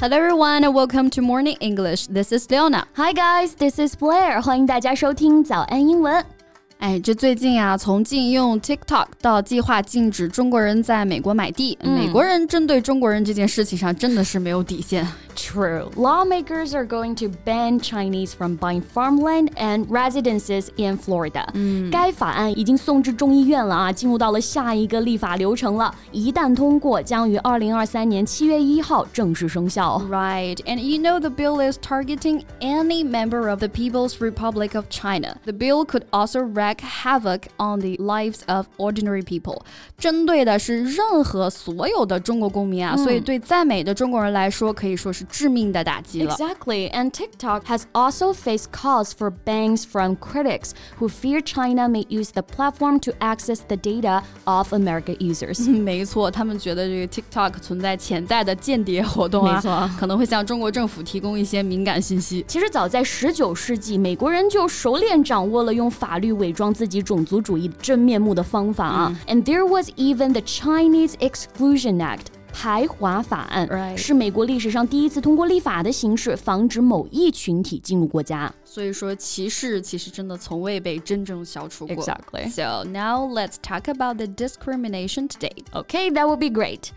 Hello everyone and welcome to Morning English. This is Leona. Hi guys, this is Blair. 欢迎大家收听早安英文。哎，这最近啊，从禁用 TikTok 到计划禁止中国人在美国买地，美国人针对中国人这件事情上真的是没有底线。True. Lawmakers are going to ban Chinese from buying farmland and residences in Florida. 该法案已经送至众议院了啊，进入到了下一个立法流程了。一旦通过，将于二零二三年七月一号正式生效。Right, and you know the bill is targeting any member of the People's Republic of China. The bill could also wreak havoc on the lives of ordinary people. 针对的是任何所有的中国公民啊，所以对在美的中国人来说，可以说是。 致命的打击了。Exactly, and TikTok has also faced calls for bangs from critics who fear China may use the platform to access the data of American users. 没错，他们觉得这个 TikTok 存在潜在的间谍活动啊，没错，可能会向中国政府提供一些敏感信息。其实早在19世纪，美国人就熟练掌握了用法律伪装自己种族主义真面目的方法啊。And there was even the Chinese Exclusion Act. 排华法案是美国历史上第一次通过立法的形式，防止某一群体进入国家。所以说，歧视其实真的从未被真正消除过。Exactly. So now let's talk about the discrimination today. Okay, that would be great.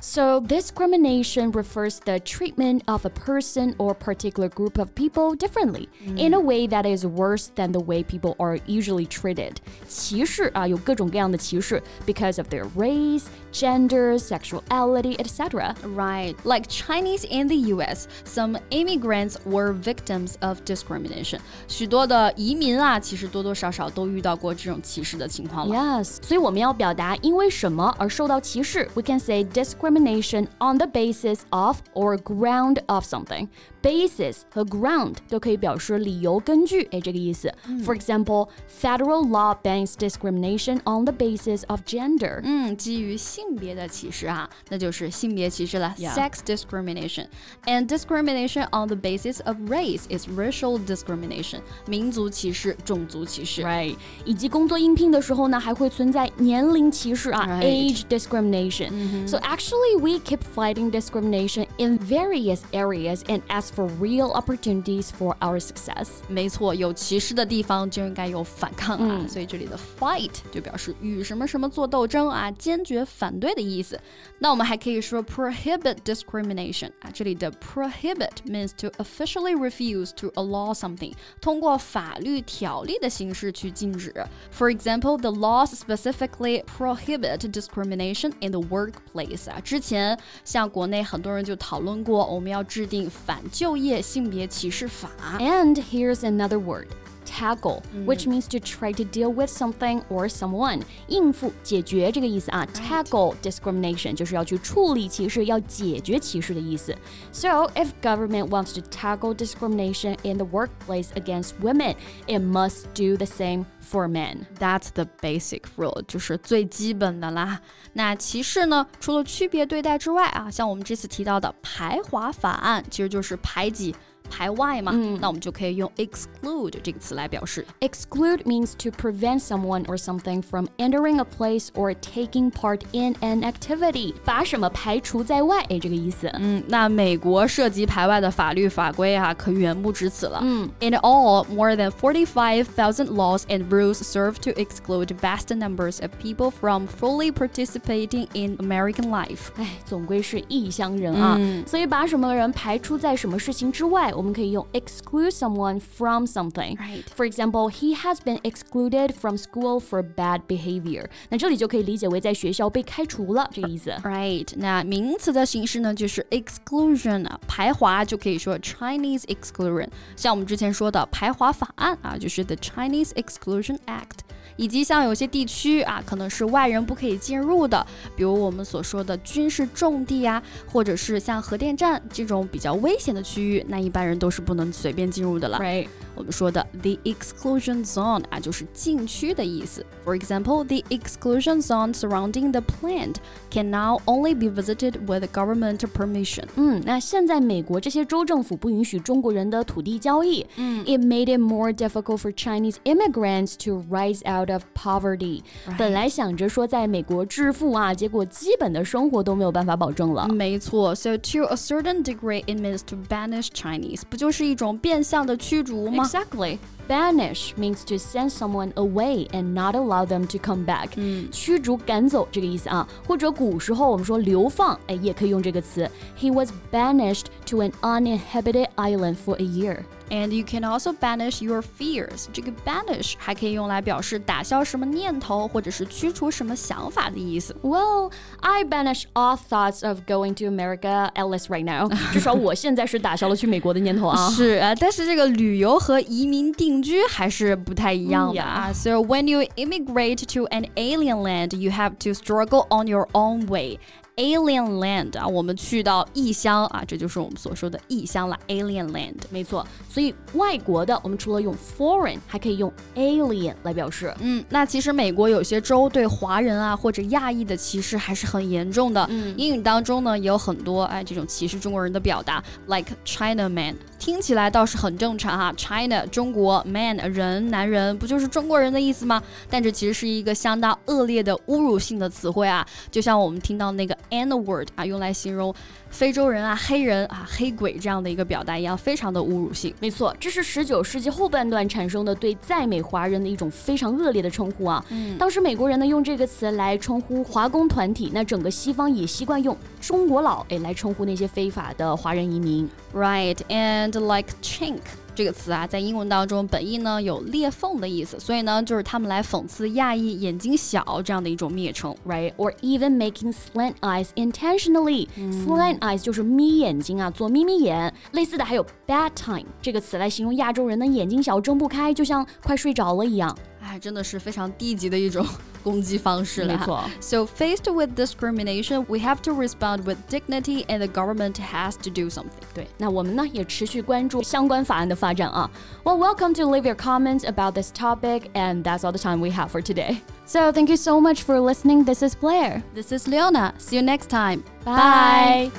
So, discrimination refers the treatment of a person or particular group of people differently mm. in a way that is worse than the way people are usually treated. 歧视啊，有各种各样的歧视 because of their race, gender, sexuality, etc. Right. Like Chinese in the US, some immigrants were victims of discrimination. 许多的移民啊，其实多多少少都遇到过这种歧视的情况了。Yes. 所以我们要表达因为什么而受到歧视，we can say discrimination discrimination on the basis of or ground of something. Basis 和 ground 都可以表示理由、根据，哎，这个意思。For example, federal law bans discrimination on the basis of gender. 嗯，基于性 别的歧视啊，那就是性别歧视了，sex discrimination. And discrimination on the basis of race is racial discrimination. 民族歧视、种族歧视。Right. 以及工作应聘的时候呢，还会存在年龄歧视啊，age discrimination. So actually Actually, we keep fighting discrimination in various areas and ask for real opportunities for our success. 没错，有歧视的地方就应该有反抗啊，所以这里的 fight 就表示与什么什么做斗争啊，坚决反 对的意思。那我们还可以说 prohibit discrimination 啊，这里的 prohibit means to officially refuse to allow something，通过法律条例的形式去禁止。For example, the laws specifically prohibit discrimination in the workplace 啊。之前，像国内很多人就讨论过，我们要制定反就业性别歧视法。And here's another word tackle, which means to try to deal with something or someone，应付、解决这个意思啊。Tackle discrimination 就是要去处理歧视，要解决歧视的意思。So if government wants to tackle discrimination in the workplace against women, it must do the same for men. That's the basic rule，就是最基本的啦。那歧视呢，除了区别对待之外啊，像我们这次提到的排华法案，其实就是排挤。 排外嘛，嗯、那我们就可以用 exclude 这个词来表示。Exclude means to prevent someone or something from entering a place or taking part in an activity，把什么排除在外，哎，这个意思。嗯，那美国涉及排外的法律法规啊，可远不止此了。嗯，In all, more than forty-five thousand laws and rules serve to exclude vast numbers of people from fully participating in American life。哎，总归是异乡人啊，嗯、所以把什么人排除在什么事情之外。 我们可以用 exclude someone from something. Right. For example, he has been excluded from school for bad behavior. 那这里就可以理解为在学校被开除了这个意思。Right. 那名词的形式呢，就是 exclusion 啊，排华就可以说 Chinese exclusion。像我们之前说的排华法案啊，就是 the Chinese Exclusion Act。以及像有些地区啊，可能是外人不可以进入的，比如我们所说的军事重地啊，或者是像核电站这种比较危险的区域，那一般人。人都是不能随便进入的了。Right. 我们说的 the exclusion zone 啊，就是禁区的意思。For example, the exclusion zone surrounding the plant can now only be visited with government permission. 嗯，那现在美国这些州政府不允许中国人的土地交易。嗯，It made it more difficult for Chinese immigrants to rise out of poverty. 本来想着说在美国致富啊，结果基本的生活都没有办法保证了。没错，So to a certain degree, it means to banish Chinese， 不就是一种变相的驱逐吗？Exactly. Banish means to send someone away and not allow them to come back. 嗯，驱逐、赶走这个意思啊。或者古时候我们说流放，哎，也可以用这个词。He was banished to an uninhabited island for a year. And you can also banish your fears。这个 banish 还可以用来表示打消什么念头，或者是驱除什么想法的意思。Well, I banish all thoughts of going to America at least right now。至少我现在是打消了去美国的念头啊。是啊，但是这个旅游和移民定居还是不太一样的啊。So when you immigrate to an alien land, you have to struggle on your own way. Alien land 啊，我们去到异乡啊，这就是我们所说的异乡了。Alien land，没错。所以外国的，我们除了用 foreign，还可以用 alien 来表示。嗯，那其实美国有些州对华人啊或者亚裔的歧视还是很严重的。嗯，英语当中呢也有很多哎这种歧视中国人的表达，like China man。听起来倒是很正常哈，China 中国 man 人男人不就是中国人的意思吗？但这其实是一个相当恶劣的侮辱性的词汇啊，就像我们听到那个 N word 啊，用来形容非洲人啊、黑人啊、黑鬼这样的一个表达一样，非常的侮辱性。没错，这是十九世纪后半段产生的对在美华人的一种非常恶劣的称呼啊。嗯，当时美国人呢用这个词来称呼华工团体，那整个西方也习惯用中国佬哎来称呼那些非法的华人移民。Right and like chink 这个词啊，在英文当中本意呢有裂缝的意思，所以呢就是他们来讽刺亚裔眼睛小这样的一种蔑称，right？Or even making slant eyes intentionally。Slant eyes 就是眯眼睛啊，做眯眯眼。类似的还有 bad time 这个词来形容亚洲人的眼睛小睁不开，就像快睡着了一样。哎，真的是非常低级的一种攻击方式了。没错。So faced with discrimination, we have to respond with dignity, and the government has to do something. 对，那我们呢也持续关注相关法案的发展啊。Well, welcome to leave your comments about this topic, and that's all the time we have for today. So thank you so much for listening. This is Blair. This is Leona. See you next time. Bye.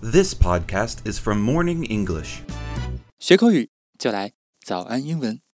This podcast is from Morning English. 学口语就来 早安英文。